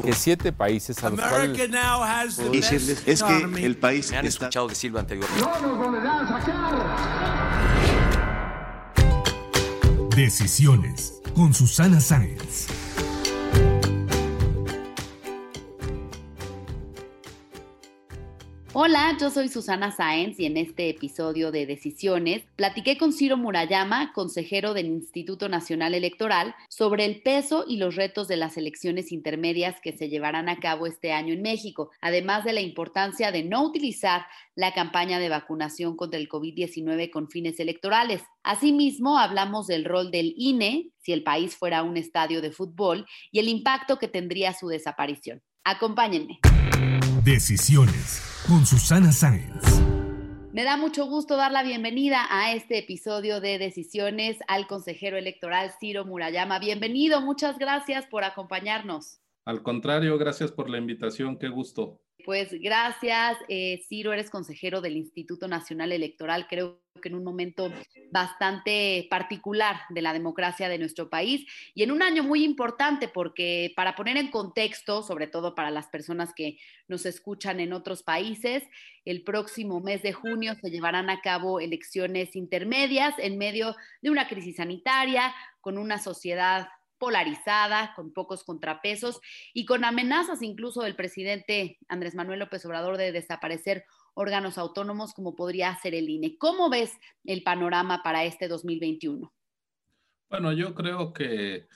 Que siete países a los America cuales now has the decirles best es que el país Me han está escuchado decirlo anteriormente. No nos volverán a sacar. Decisiones con Susana Sáenz. Hola, yo soy Susana Sáenz y en este episodio de Decisiones platiqué con Ciro Murayama, consejero del Instituto Nacional Electoral, sobre el peso y los retos de las elecciones intermedias que se llevarán a cabo este año en México, además de la importancia de no utilizar la campaña de vacunación contra el COVID-19 con fines electorales. Asimismo, hablamos del rol del INE si el país fuera un estadio de fútbol y el impacto que tendría su desaparición. Acompáñenme. Decisiones con Susana Sáenz. Me da mucho gusto dar la bienvenida a este episodio de Decisiones al consejero electoral Ciro Murayama. Bienvenido, muchas gracias por acompañarnos. Al contrario, gracias por la invitación, qué gusto. Pues gracias, eh, Ciro, eres consejero del Instituto Nacional Electoral, creo que en un momento bastante particular de la democracia de nuestro país y en un año muy importante porque para poner en contexto, sobre todo para las personas que nos escuchan en otros países, el próximo mes de junio se llevarán a cabo elecciones intermedias en medio de una crisis sanitaria, con una sociedad polarizada, con pocos contrapesos y con amenazas incluso del presidente Andrés Manuel López Obrador de desaparecer órganos autónomos como podría ser el INE. ¿Cómo ves el panorama para este 2021? Bueno, yo creo que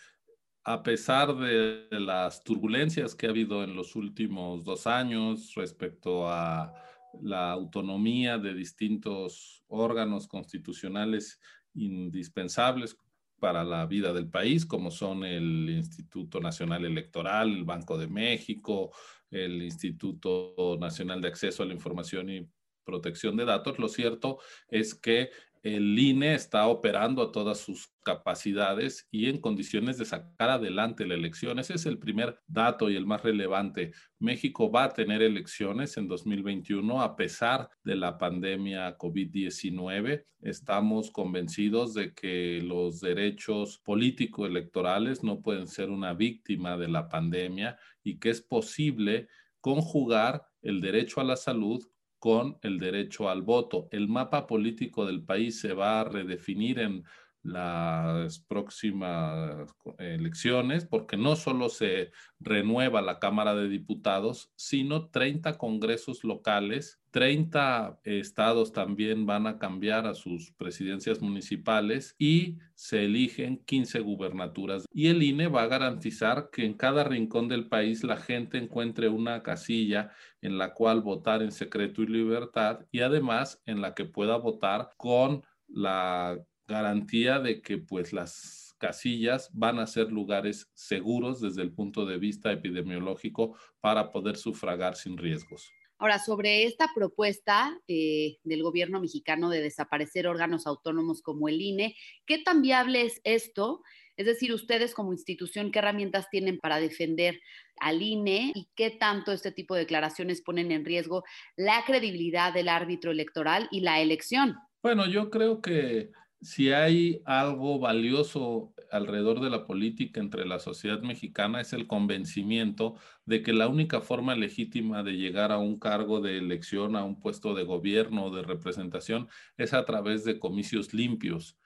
a pesar de las turbulencias que ha habido en los últimos dos años respecto a la autonomía de distintos órganos constitucionales indispensables para la vida del país, como son el Instituto Nacional Electoral, el Banco de México, el Instituto Nacional de Acceso a la Información y Protección de Datos. Lo cierto es que el INE está operando a todas sus capacidades y en condiciones de sacar adelante la elección. Ese es el primer dato y el más relevante. México va a tener elecciones en 2021 a pesar de la pandemia COVID-19. Estamos convencidos de que los derechos políticos electorales no pueden ser una víctima de la pandemia y que es posible conjugar el derecho a la salud con el derecho al voto. El mapa político del país se va a redefinir en las próximas elecciones, porque no solo se renueva la Cámara de Diputados, sino 30 congresos locales, 30 estados también van a cambiar a sus presidencias municipales y se eligen 15 gubernaturas. Y el INE va a garantizar que en cada rincón del país la gente encuentre una casilla en la cual votar en secreto y libertad y además en la que pueda votar con la garantía de que pues las casillas van a ser lugares seguros desde el punto de vista epidemiológico para poder sufragar sin riesgos. Ahora, sobre esta propuesta eh, del gobierno mexicano de desaparecer órganos autónomos como el INE, ¿qué tan viable es esto? Es decir, ustedes como institución, ¿qué herramientas tienen para defender al INE y qué tanto este tipo de declaraciones ponen en riesgo la credibilidad del árbitro electoral y la elección? Bueno, yo creo que si hay algo valioso alrededor de la política entre la sociedad mexicana es el convencimiento de que la única forma legítima de llegar a un cargo de elección, a un puesto de gobierno o de representación, es a través de comicios limpios.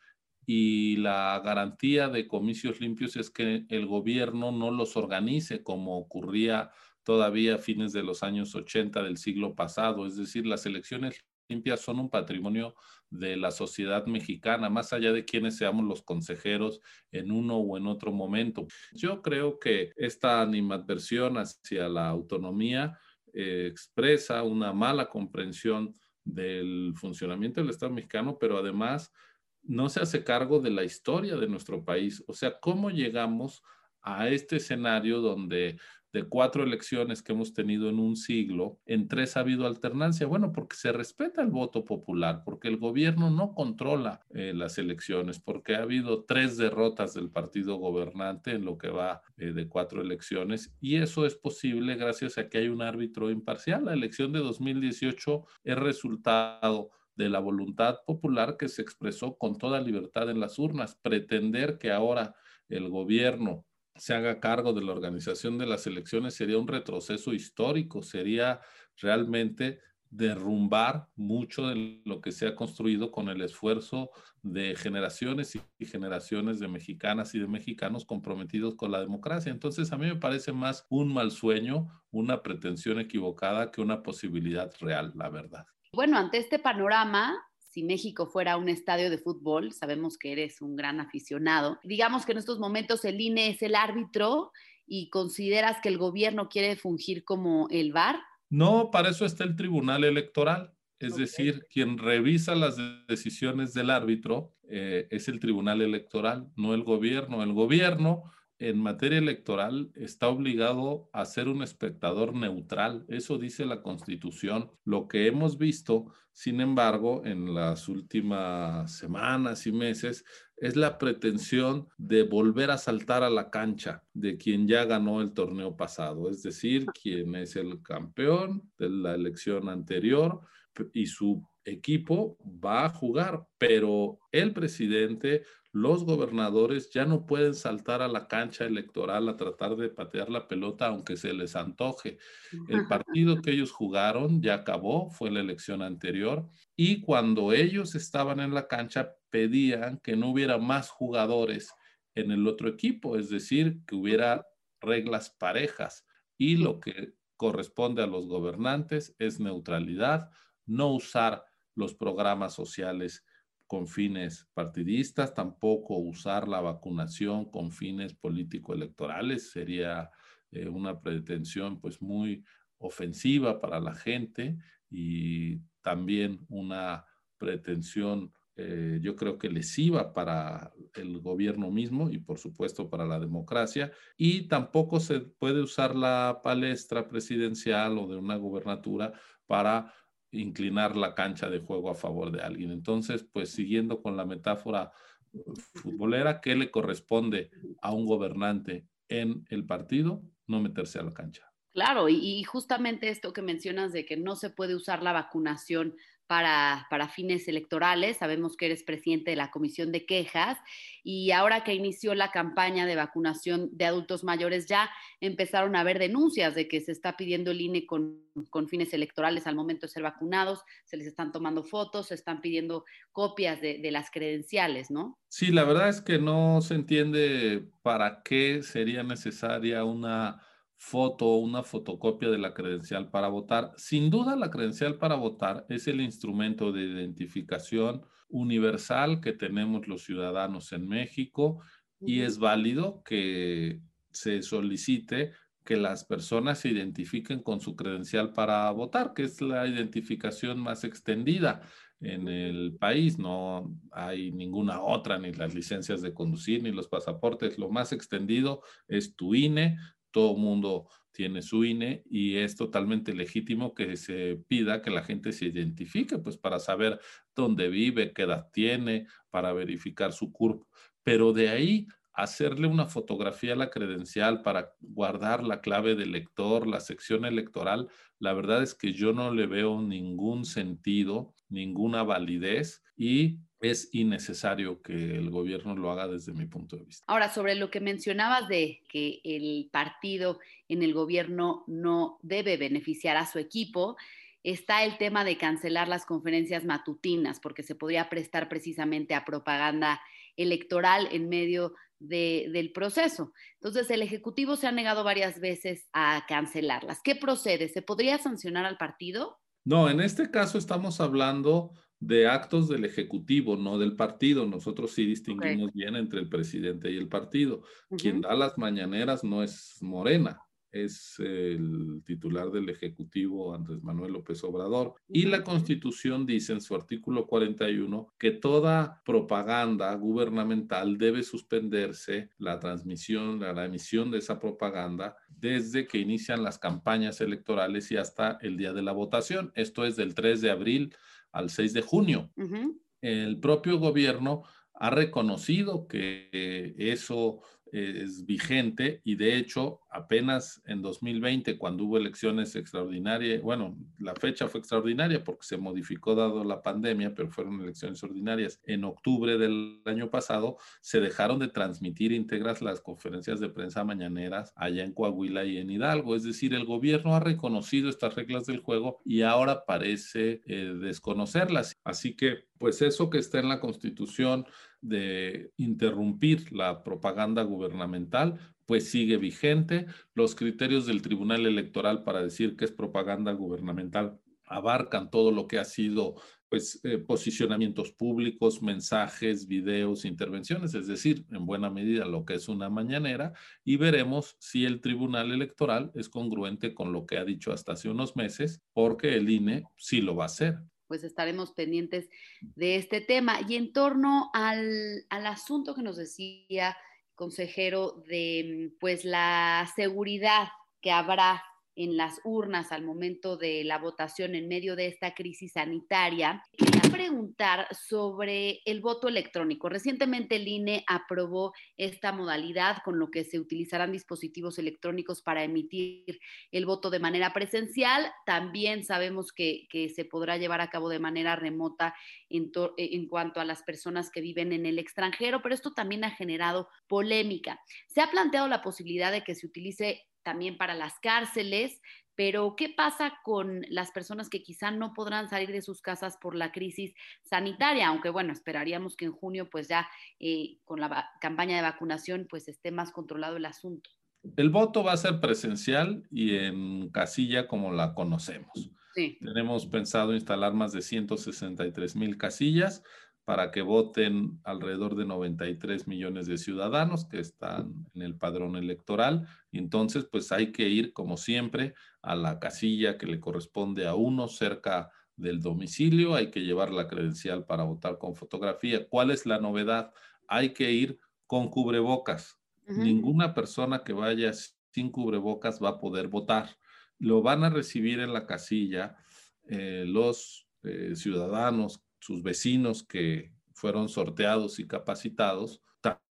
Y la garantía de comicios limpios es que el gobierno no los organice como ocurría todavía a fines de los años 80 del siglo pasado. Es decir, las elecciones limpias son un patrimonio de la sociedad mexicana, más allá de quienes seamos los consejeros en uno o en otro momento. Yo creo que esta animadversión hacia la autonomía eh, expresa una mala comprensión del funcionamiento del Estado mexicano, pero además no se hace cargo de la historia de nuestro país. O sea, ¿cómo llegamos a este escenario donde de cuatro elecciones que hemos tenido en un siglo, en tres ha habido alternancia. Bueno, porque se respeta el voto popular, porque el gobierno no controla eh, las elecciones, porque ha habido tres derrotas del partido gobernante en lo que va eh, de cuatro elecciones, y eso es posible gracias a que hay un árbitro imparcial. La elección de 2018 es resultado de la voluntad popular que se expresó con toda libertad en las urnas. Pretender que ahora el gobierno se haga cargo de la organización de las elecciones sería un retroceso histórico, sería realmente derrumbar mucho de lo que se ha construido con el esfuerzo de generaciones y generaciones de mexicanas y de mexicanos comprometidos con la democracia. Entonces, a mí me parece más un mal sueño, una pretensión equivocada que una posibilidad real, la verdad. Bueno, ante este panorama, si México fuera un estadio de fútbol, sabemos que eres un gran aficionado, digamos que en estos momentos el INE es el árbitro y consideras que el gobierno quiere fungir como el VAR. No, para eso está el Tribunal Electoral. Es decir, quien revisa las decisiones del árbitro eh, es el Tribunal Electoral, no el gobierno. El gobierno en materia electoral está obligado a ser un espectador neutral. Eso dice la Constitución. Lo que hemos visto, sin embargo, en las últimas semanas y meses es la pretensión de volver a saltar a la cancha de quien ya ganó el torneo pasado, es decir, quien es el campeón de la elección anterior y su equipo va a jugar, pero el presidente los gobernadores ya no pueden saltar a la cancha electoral a tratar de patear la pelota aunque se les antoje. El partido que ellos jugaron ya acabó, fue la elección anterior, y cuando ellos estaban en la cancha pedían que no hubiera más jugadores en el otro equipo, es decir, que hubiera reglas parejas. Y lo que corresponde a los gobernantes es neutralidad, no usar los programas sociales con fines partidistas, tampoco usar la vacunación con fines político-electorales sería eh, una pretensión pues muy ofensiva para la gente y también una pretensión eh, yo creo que lesiva para el gobierno mismo y por supuesto para la democracia. Y tampoco se puede usar la palestra presidencial o de una gubernatura para inclinar la cancha de juego a favor de alguien. Entonces, pues siguiendo con la metáfora futbolera, ¿qué le corresponde a un gobernante en el partido? No meterse a la cancha. Claro, y, justamente esto que mencionas de que no se puede usar la vacunación para, para, fines electorales. Sabemos que eres presidente de la Comisión de Quejas y ahora que inició la campaña de vacunación de adultos mayores ya empezaron a haber denuncias de que se está pidiendo el INE con, con fines electorales al momento de ser vacunados, se les están tomando fotos, se están pidiendo copias de, de las credenciales, ¿no? Sí, la verdad es que no se entiende para qué sería necesaria una foto o una fotocopia de la credencial para votar. Sin duda, la credencial para votar es el instrumento de identificación universal que tenemos los ciudadanos en México y es válido que se solicite que las personas se identifiquen con su credencial para votar, que es la identificación más extendida en el país. No hay ninguna otra, ni las licencias de conducir, ni los pasaportes. Lo más extendido es tu INE, todo mundo tiene su INE y es totalmente legítimo que se pida que la gente se identifique, pues para saber dónde vive, qué edad tiene, para verificar su CURP. Pero de ahí hacerle una fotografía a la credencial para guardar la clave del lector, la sección electoral, la verdad es que yo no le veo ningún sentido, ninguna validez y es innecesario que el gobierno lo haga desde mi punto de vista. Ahora, sobre lo que mencionabas de que el partido en el gobierno no debe beneficiar a su equipo, está el tema de cancelar las conferencias matutinas, porque se podría prestar precisamente a propaganda electoral en medio de, del proceso. Entonces, el Ejecutivo se ha negado varias veces a cancelarlas. ¿Qué procede? ¿Se podría sancionar al partido? No, en este caso estamos hablando de actos del Ejecutivo, no del partido. Nosotros sí distinguimos bien entre el presidente y el partido. Quien da las mañaneras no es Morena, es el titular del Ejecutivo Andrés Manuel López Obrador. Y la Constitución dice en su artículo 41 que toda propaganda gubernamental debe suspenderse la transmisión, la emisión de esa propaganda desde que inician las campañas electorales y hasta el día de la votación. Esto es del 3 de abril al 6 de junio. El propio gobierno ha reconocido que eso es vigente y de hecho apenas en 2020 cuando hubo elecciones extraordinarias, bueno, la fecha fue extraordinaria porque se modificó dado la pandemia, pero fueron elecciones ordinarias en octubre del año pasado, se dejaron de transmitir íntegras las conferencias de prensa mañaneras allá en Coahuila y en Hidalgo, es decir, el gobierno ha reconocido estas reglas del juego y ahora parece eh, desconocerlas. Así que, pues eso que está en la Constitución, de interrumpir la propaganda gubernamental, pues sigue vigente. Los criterios del Tribunal Electoral para decir que es propaganda gubernamental abarcan todo lo que ha sido pues eh, posicionamientos públicos, mensajes, videos, intervenciones, es decir, en buena medida lo que es una mañanera y veremos si el Tribunal Electoral es congruente con lo que ha dicho hasta hace unos meses, porque el INE sí lo va a hacer pues estaremos pendientes de este tema. Y en torno al, al asunto que nos decía consejero de pues la seguridad que habrá en las urnas al momento de la votación en medio de esta crisis sanitaria. Preguntar sobre el voto electrónico. Recientemente el INE aprobó esta modalidad con lo que se utilizarán dispositivos electrónicos para emitir el voto de manera presencial. También sabemos que, se podrá llevar a cabo de manera remota en, cuanto a las personas que viven en el extranjero, pero esto también ha generado polémica. Se ha planteado la posibilidad de que se utilice también para las cárceles, pero ¿qué pasa con las personas que quizá no podrán salir de sus casas por la crisis sanitaria? Aunque bueno, esperaríamos que en junio pues ya eh, con la campaña de vacunación pues esté más controlado el asunto. El voto va a ser presencial y en casilla como la conocemos. Sí. Tenemos pensado instalar más de 163 mil casillas para que voten alrededor de 93 millones de ciudadanos que están en el padrón electoral. entonces, pues hay que ir, como siempre, a la casilla que le corresponde a uno cerca del domicilio. Hay que llevar la credencial para votar con fotografía. ¿Cuál es la novedad? Hay que ir con cubrebocas. Ninguna persona que vaya sin cubrebocas va a poder votar. Lo van a recibir en la casilla eh, los eh, ciudadanos sus vecinos que fueron sorteados y capacitados,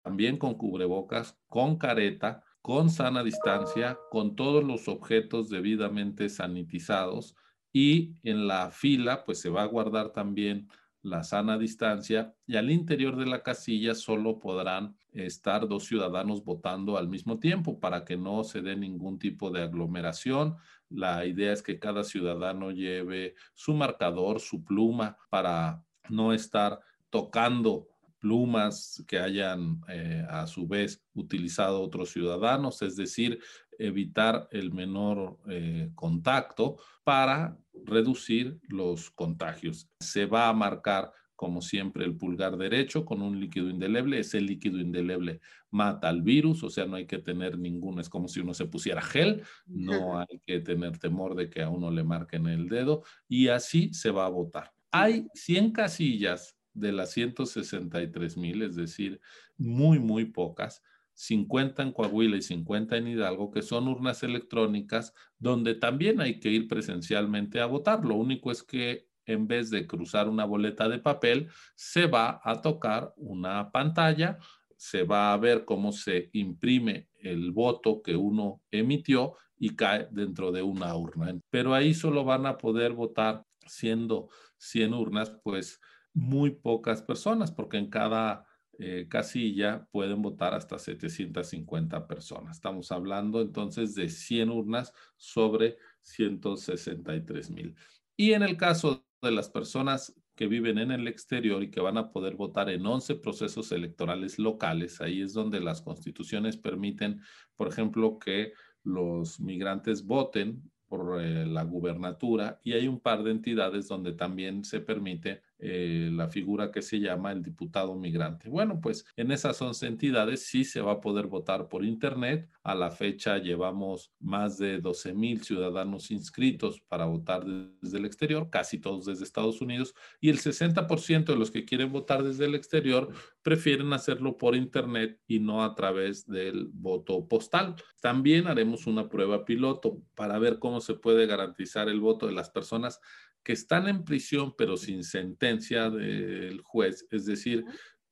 también con cubrebocas, con careta, con sana distancia, con todos los objetos debidamente sanitizados y en la fila pues se va a guardar también la sana distancia y al interior de la casilla solo podrán estar dos ciudadanos votando al mismo tiempo para que no se dé ningún tipo de aglomeración. La idea es que cada ciudadano lleve su marcador, su pluma para no estar tocando plumas que hayan eh, a su vez utilizado otros ciudadanos, es decir, evitar el menor eh, contacto para reducir los contagios. Se va a marcar como siempre, el pulgar derecho con un líquido indeleble. Ese líquido indeleble mata al virus, o sea, no hay que tener ningún, es como si uno se pusiera gel, no hay que tener temor de que a uno le marquen el dedo y así se va a votar. Hay 100 casillas de las 163 mil, es decir, muy, muy pocas, 50 en Coahuila y 50 en Hidalgo, que son urnas electrónicas donde también hay que ir presencialmente a votar. Lo único es que en vez de cruzar una boleta de papel, se va a tocar una pantalla, se va a ver cómo se imprime el voto que uno emitió y cae dentro de una urna. Pero ahí solo van a poder votar siendo 100 urnas, pues muy pocas personas, porque en cada eh, casilla pueden votar hasta 750 personas. Estamos hablando entonces de 100 urnas sobre 163 mil. Y en el caso de las personas que viven en el exterior y que van a poder votar en 11 procesos electorales locales. Ahí es donde las constituciones permiten, por ejemplo, que los migrantes voten por eh, la gubernatura y hay un par de entidades donde también se permite eh, la figura que se llama el diputado migrante. Bueno, pues en esas 11 entidades sí se va a poder votar por Internet. A la fecha llevamos más de 12 mil ciudadanos inscritos para votar desde el exterior, casi todos desde Estados Unidos, y el 60% de los que quieren votar desde el exterior prefieren hacerlo por Internet y no a través del voto postal. También haremos una prueba piloto para ver cómo se puede garantizar el voto de las personas que están en prisión pero sin sentencia del juez, es decir,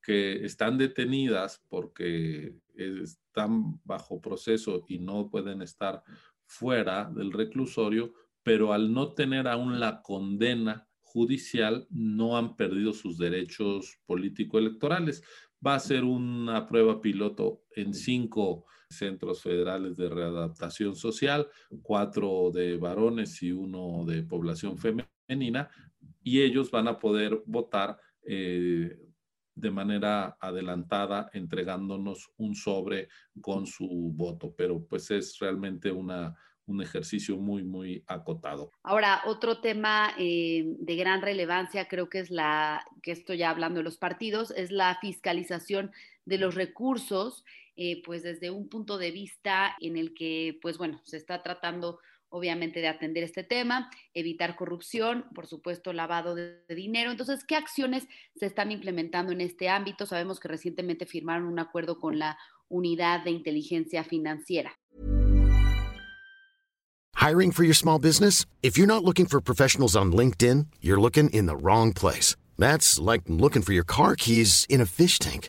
que están detenidas porque están bajo proceso y no pueden estar fuera del reclusorio, pero al no tener aún la condena judicial no han perdido sus derechos político-electorales. Va a ser una prueba piloto en cinco centros federales de readaptación social, cuatro de varones y uno de población femenina y ellos van a poder votar eh, de manera adelantada entregándonos un sobre con su voto, pero pues es realmente una, un ejercicio muy, muy acotado. Ahora, otro tema eh, de gran relevancia, creo que es la, que estoy ya hablando de los partidos, es la fiscalización de los recursos, eh, pues desde un punto de vista en el que, pues bueno, se está tratando obviamente, de atender este tema, evitar corrupción, por supuesto, lavado de, dinero. Entonces, ¿qué acciones se están implementando en este ámbito? Sabemos que recientemente firmaron un acuerdo con la Unidad de Inteligencia Financiera. Hiring for your small business? If you're not looking for professionals on LinkedIn, you're looking in the wrong place. That's like looking for your car keys in a fish tank.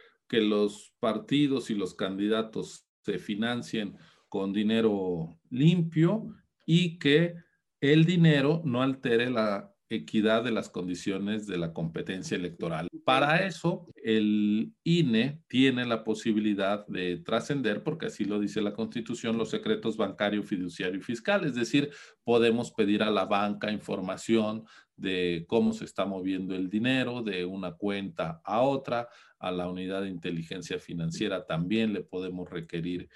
que los partidos y los candidatos se financien con dinero limpio y que el dinero no altere la equidad de las condiciones de la competencia electoral. Para eso, el INE tiene la posibilidad de trascender, porque así lo dice la Constitución, los secretos bancario, fiduciario y fiscal. Es decir, podemos pedir a la banca información de cómo se está moviendo el dinero de una cuenta a otra, a la unidad de inteligencia financiera también le podemos requerir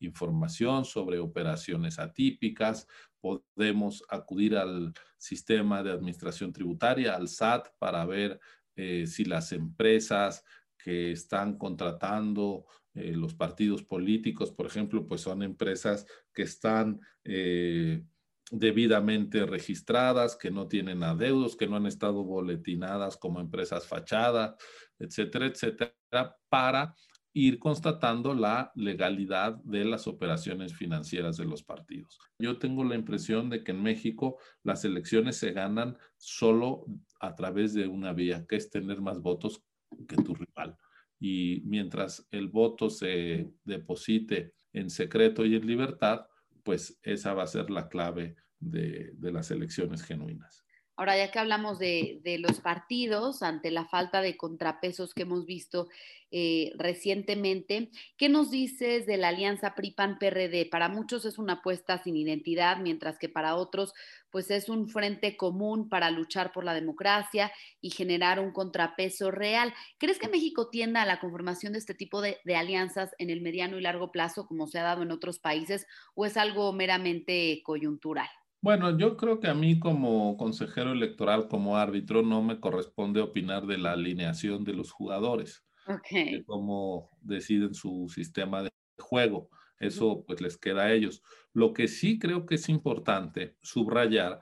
información sobre operaciones atípicas, podemos acudir al sistema de administración tributaria, al SAT, para ver eh, si las empresas que están contratando eh, los partidos políticos, por ejemplo, pues son empresas que están eh, debidamente registradas, que no tienen adeudos, que no han estado boletinadas como empresas fachadas, etcétera, etcétera, para ir constatando la legalidad de las operaciones financieras de los partidos. Yo tengo la impresión de que en México las elecciones se ganan solo a través de una vía, que es tener más votos que tu rival. Y mientras el voto se deposite en secreto y en libertad, pues esa va a ser la clave de, las elecciones genuinas. Ahora, ya que hablamos de, los partidos, ante la falta de contrapesos que hemos visto eh, recientemente, ¿qué nos dices de la alianza PRI-PAN-PRD? Para muchos es una apuesta sin identidad, mientras que para otros, pues es un frente común para luchar por la democracia y generar un contrapeso real. ¿Crees que México tienda a la conformación de este tipo de, de alianzas en el mediano y largo plazo, como se ha dado en otros países, o es algo meramente coyuntural? Bueno, yo creo que a mí como consejero electoral, como árbitro, no me corresponde opinar de la alineación de los jugadores, de cómo deciden su sistema de juego. Eso pues les queda a ellos. Lo que sí creo que es importante subrayar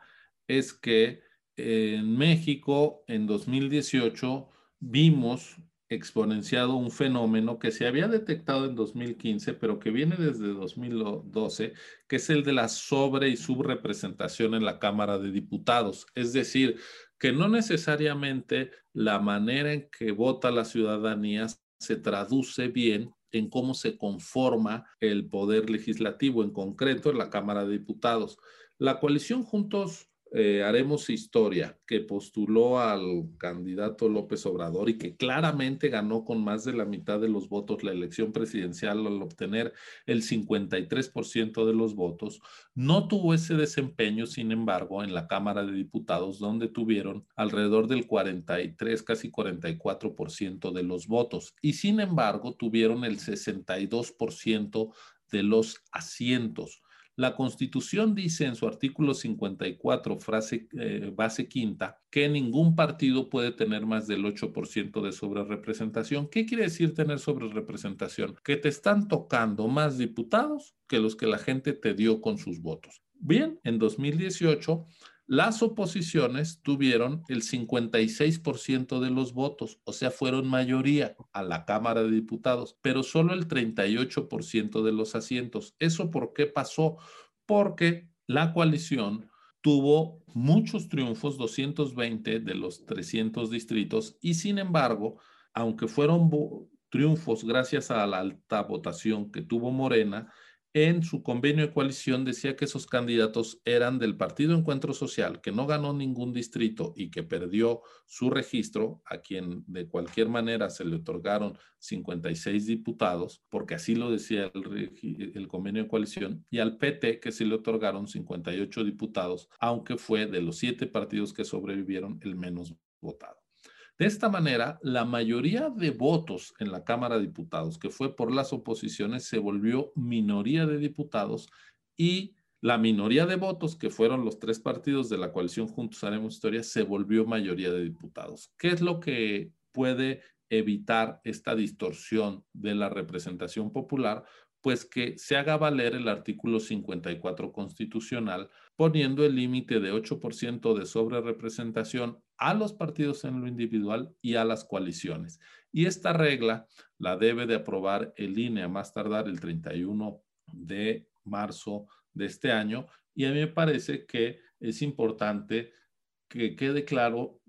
es que en México en 2018 vimos exponenciado un fenómeno que se había detectado en 2015, pero que viene desde 2012, que es el de la sobre y subrepresentación en la Cámara de Diputados. Es decir, que no necesariamente la manera en que vota la ciudadanía se traduce bien en cómo se conforma el poder legislativo, en concreto en la Cámara de Diputados. La coalición Juntos eh, Haremos Historia, que postuló al candidato López Obrador y que claramente ganó con más de la mitad de los votos la elección presidencial al obtener el 53% de los votos, no tuvo ese desempeño, sin embargo, en la Cámara de Diputados, donde tuvieron alrededor del 43, casi 44% de los votos y sin embargo tuvieron el 62% de los asientos. La Constitución dice en su artículo 54, frase eh, base quinta, que ningún partido puede tener más del 8% de sobrerepresentación. ¿Qué quiere decir tener sobrerepresentación? Que te están tocando más diputados que los que la gente te dio con sus votos. Bien, en 2018 las oposiciones tuvieron el 56% de los votos, o sea, fueron mayoría a la Cámara de Diputados, pero solo el 38% de los asientos. ¿Eso por qué pasó? Porque la coalición tuvo muchos triunfos, 220 de los 300 distritos, y sin embargo, aunque fueron triunfos gracias a la alta votación que tuvo Morena, en su convenio de coalición decía que esos candidatos eran del Partido Encuentro Social, que no ganó ningún distrito y que perdió su registro, a quien de cualquier manera se le otorgaron 56 diputados, porque así lo decía el, convenio de coalición, y al PT, que se le otorgaron 58 diputados, aunque fue de los siete partidos que sobrevivieron el menos votado. De esta manera, la mayoría de votos en la Cámara de Diputados, que fue por las oposiciones, se volvió minoría de diputados y la minoría de votos, que fueron los tres partidos de la coalición Juntos Haremos Historia, se volvió mayoría de diputados. ¿Qué es lo que puede evitar esta distorsión de la representación popular? Pues que se haga valer el artículo 54 constitucional, poniendo el límite de 8% de sobrerepresentación a los partidos en lo individual y a las coaliciones. Y esta regla la debe de aprobar el INE a más tardar el 31 de marzo de este año. Y a mí me parece que es importante que quede claro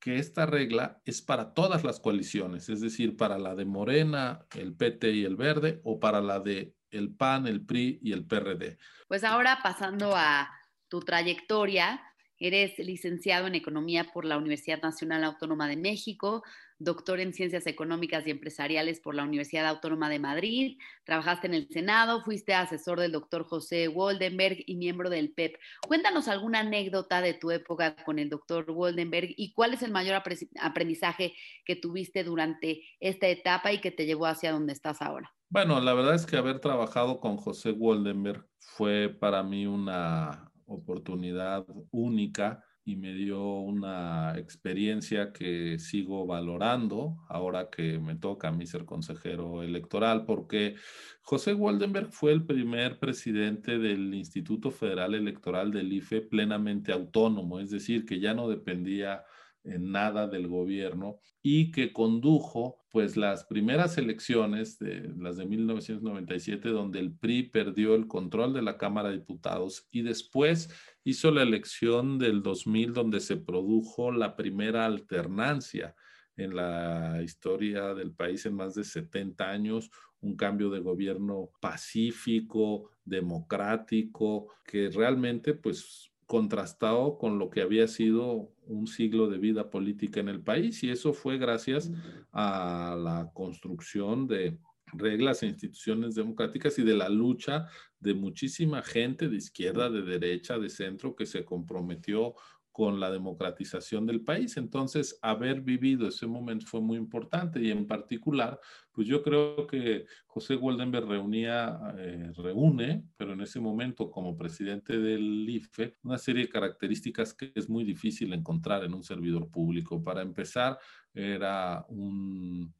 que esta regla es para todas las coaliciones, es decir, para la de Morena, el PT y el Verde, o para la de el PAN, el PRI y el PRD. Pues ahora pasando a tu trayectoria, Eres licenciado en Economía por la Universidad Nacional Autónoma de México, doctor en Ciencias Económicas y Empresariales por la Universidad Autónoma de Madrid, trabajaste en el Senado, fuiste asesor del doctor José Woldenberg y miembro del PEP. Cuéntanos alguna anécdota de tu época con el doctor Woldenberg y cuál es el mayor aprendizaje que tuviste durante esta etapa y que te llevó hacia donde estás ahora. Bueno, la verdad es que haber trabajado con José Woldenberg fue para mí una oportunidad única y me dio una experiencia que sigo valorando ahora que me toca a mí ser consejero electoral, porque José Waldenberg fue el primer presidente del Instituto Federal Electoral del IFE plenamente autónomo, es decir, que ya no dependía en nada del gobierno y que condujo pues las primeras elecciones, de, las de 1997, donde el PRI perdió el control de la Cámara de Diputados y después hizo la elección del 2000 donde se produjo la primera alternancia en la historia del país en más de 70 años, un cambio de gobierno pacífico, democrático, que realmente pues contrastado con lo que había sido un siglo de vida política en el país y eso fue gracias a la construcción de reglas e instituciones democráticas y de la lucha de muchísima gente de izquierda, de derecha, de centro que se comprometió con la democratización del país. Entonces, haber vivido ese momento fue muy importante y en particular, pues yo creo que José Goldenberg reunía, eh, reúne, pero en ese momento como presidente del IFE, una serie de características que es muy difícil encontrar en un servidor público. Para empezar, era un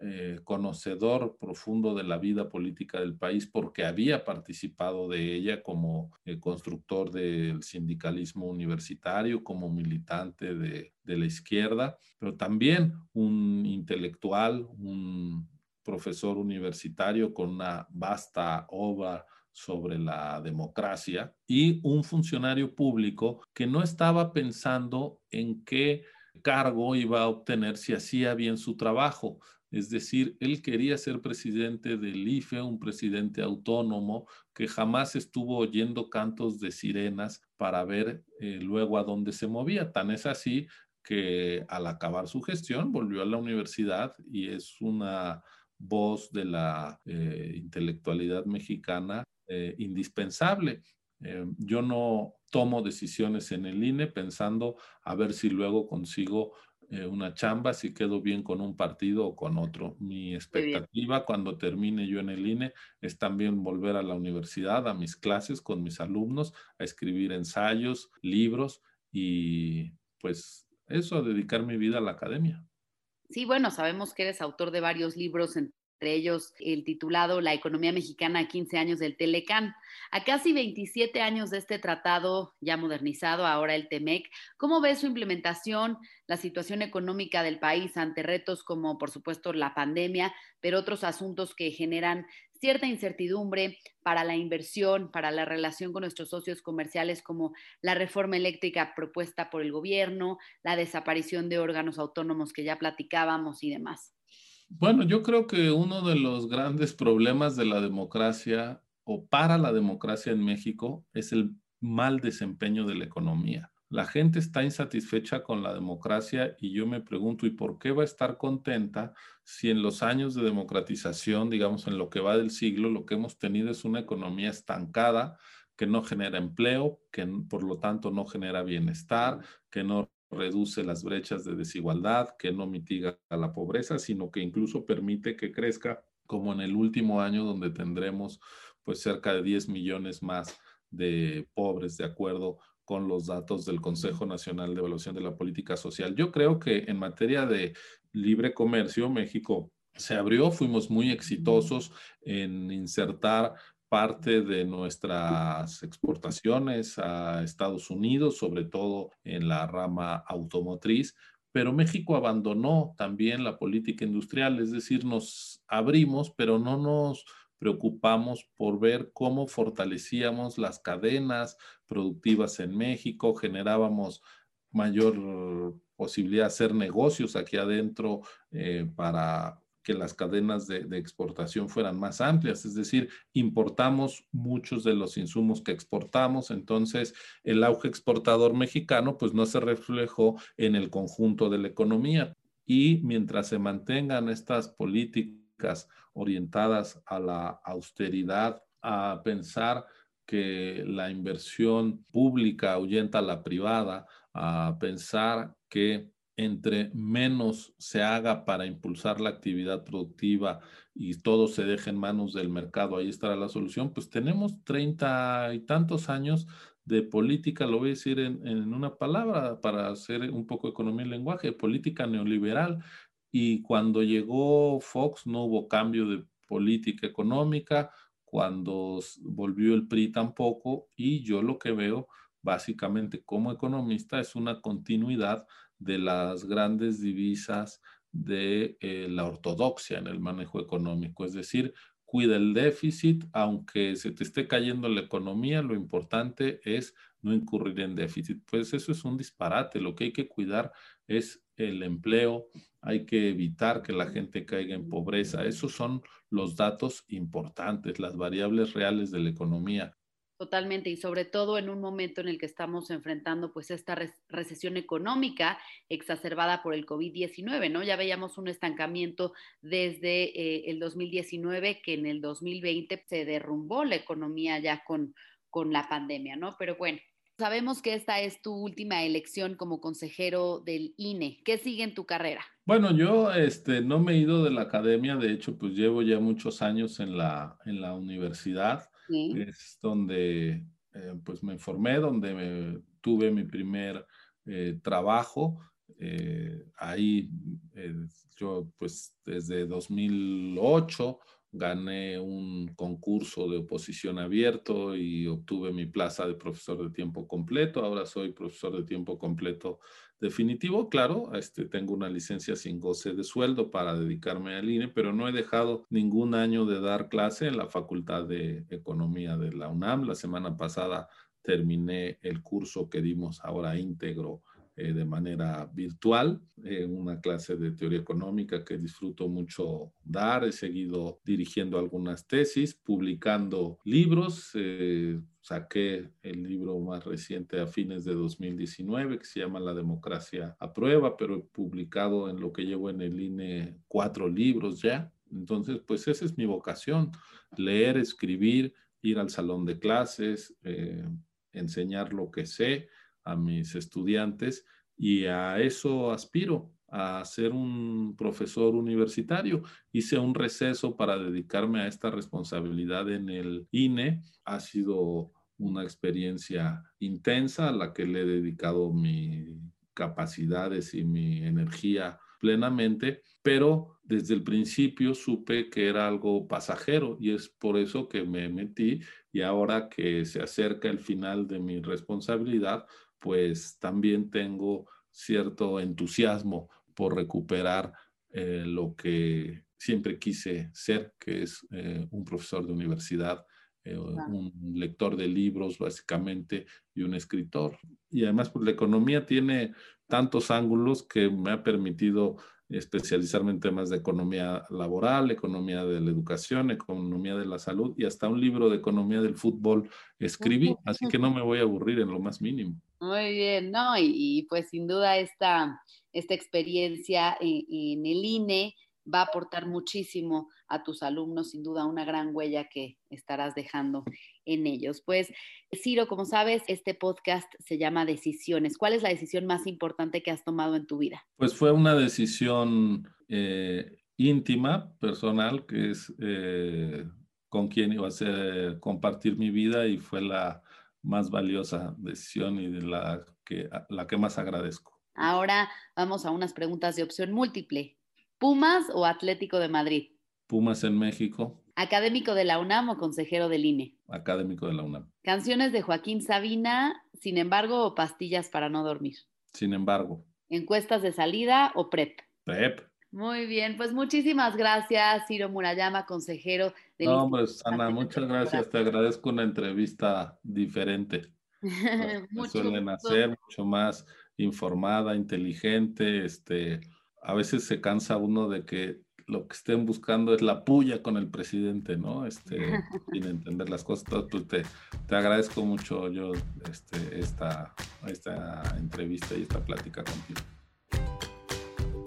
eh, conocedor profundo de la vida política del país porque había participado de ella como eh, constructor del sindicalismo universitario, como militante de, de la izquierda, pero también un intelectual, un profesor universitario con una vasta obra sobre la democracia y un funcionario público que no estaba pensando en qué cargo iba a obtener si hacía bien su trabajo, Es decir, él quería ser presidente del IFE, un presidente autónomo que jamás estuvo oyendo cantos de sirenas para ver eh, luego a dónde se movía. Tan es así que al acabar su gestión volvió a la universidad y es una voz de la eh, intelectualidad mexicana eh, indispensable. Yo no tomo decisiones en el INE pensando a ver si luego consigo una chamba, si quedo bien con un partido o con otro. Mi expectativa cuando termine yo en el INE es también volver a la universidad, a mis clases con mis alumnos, a escribir ensayos, libros y pues eso, a dedicar mi vida a la academia. Sí, bueno, sabemos que eres autor de varios libros, entre ellos el titulado La economía mexicana a 15 años del Telecán. A casi 27 años de este tratado ya modernizado, ahora el TEMEC, ¿cómo ves su implementación, la situación económica del país ante retos como, por supuesto, la pandemia, pero otros asuntos que generan cierta incertidumbre para la inversión, para la relación con nuestros socios comerciales, como la reforma eléctrica propuesta por el gobierno, la desaparición de órganos autónomos que ya platicábamos y demás. Bueno, yo creo que uno de los grandes problemas de la democracia o para la democracia en México es el mal desempeño de la economía. La gente está insatisfecha con la democracia y yo me pregunto, ¿y por qué va a estar contenta si en los años de democratización, digamos en lo que va del siglo, lo que hemos tenido es una economía estancada que no genera empleo, que por lo tanto no genera bienestar, que no reduce las brechas de desigualdad, que no mitiga la pobreza, sino que incluso permite que crezca como en el último año donde tendremos pues cerca de 10 millones más de pobres de acuerdo con los datos del Consejo Nacional de Evaluación de la Política Social. Yo creo que en materia de libre comercio, México se abrió, fuimos muy exitosos en insertar parte de nuestras exportaciones a Estados Unidos, sobre todo en la rama automotriz, pero México abandonó también la política industrial, es decir, nos abrimos, pero no nos preocupamos por ver cómo fortalecíamos las cadenas productivas en México, generábamos mayor posibilidad de hacer negocios aquí adentro eh, para que las cadenas de, exportación fueran más amplias, es decir, importamos muchos de los insumos que exportamos, entonces el auge exportador mexicano pues no se reflejó en el conjunto de la economía. Y mientras se mantengan estas políticas orientadas a la austeridad, a pensar que la inversión pública ahuyenta a la privada, a pensar que entre menos se haga para impulsar la actividad productiva y todo se deje en manos del mercado, ahí estará la solución, pues tenemos treinta y tantos años de política, lo voy a decir en, en, una palabra para hacer un poco economía y lenguaje, política neoliberal, y cuando llegó Fox no hubo cambio de política económica, cuando volvió el PRI tampoco, y yo lo que veo básicamente como economista es una continuidad de las grandes divisas de eh, la ortodoxia en el manejo económico, es decir, cuida el déficit, aunque se te esté cayendo la economía, lo importante es no incurrir en déficit. Pues eso es un disparate, lo que hay que cuidar es el empleo, hay que evitar que la gente caiga en pobreza. Esos son los datos importantes, las variables reales de la economía. Totalmente, y sobre todo en un momento en el que estamos enfrentando pues esta recesión económica exacerbada por el COVID-19, ¿no? Ya veíamos un estancamiento desde eh, el 2019 que en el 2020 se derrumbó la economía ya con, con la pandemia, ¿no? Pero bueno, Sabemos que esta es tu última elección como consejero del INE. ¿Qué sigue en tu carrera? Bueno, yo este, no me he ido de la academia, de hecho, pues llevo ya muchos años en la, en la universidad. Es donde eh, pues me formé, donde tuve mi primer eh, trabajo. Eh, ahí yo pues desde 2008 gané un concurso de oposición abierto y obtuve mi plaza de profesor de tiempo completo. Ahora soy profesor de tiempo completo definitivo. Claro, este, tengo una licencia sin goce de sueldo para dedicarme al INE, pero no he dejado ningún año de dar clase en la Facultad de Economía de la UNAM. La semana pasada terminé el curso que dimos ahora íntegro eh, de manera virtual, eh, una clase de teoría económica que disfruto mucho dar. He seguido dirigiendo algunas tesis, publicando libros. Eh, saqué el libro más reciente a fines de 2019 que se llama La democracia a prueba, pero he publicado en lo que llevo en el INE cuatro libros ya. Entonces, pues esa es mi vocación, leer, escribir, ir al salón de clases, enseñar lo que sé a mis estudiantes y a eso aspiro, a ser un profesor universitario. Hice un receso para dedicarme a esta responsabilidad en el INE. Ha sido una experiencia intensa a la que le he dedicado mis capacidades y mi energía plenamente, pero desde el principio supe que era algo pasajero y es por eso que me metí y ahora que se acerca el final de mi responsabilidad, pues también tengo cierto entusiasmo por recuperar eh, lo que siempre quise ser, que es eh, un profesor de universidad, eh, un lector de libros básicamente y un escritor. Y además, pues la economía tiene tantos ángulos que me ha permitido especializarme en temas de economía laboral, economía de la educación, economía de la salud y hasta un libro de economía del fútbol escribí, así que no me voy a aburrir en lo más mínimo. Muy bien, ¿no? Y, pues sin duda esta, esta experiencia en, el INE va a aportar muchísimo a tus alumnos, sin duda una gran huella que estarás dejando en ellos. Pues, Ciro, como sabes, este podcast se llama Decisiones. ¿Cuál es la decisión más importante que has tomado en tu vida? Pues fue una decisión eh, íntima, personal, que es eh, con quién iba a ser, compartir mi vida y fue la más valiosa decisión y de la que, la que más agradezco. Ahora vamos a unas preguntas de opción múltiple. ¿Pumas o Atlético de Madrid? Pumas en México. ¿Académico de la UNAM o consejero del INE? Académico de la UNAM. Canciones de Joaquín Sabina, sin embargo, o pastillas para no dormir. Sin embargo. ¿Encuestas de salida o PREP? PREP. Muy bien, pues muchísimas gracias, Ciro Murayama, consejero del No, hombre, Ana, muchas gracias. Te agradezco una entrevista diferente. Me suelen hacer mucho más informada, inteligente. Este, a veces se cansa uno de que lo que estén buscando es la puya con el presidente, ¿no? Este, sin entender las cosas. Pues te, te agradezco mucho yo este, esta, esta entrevista y esta plática contigo.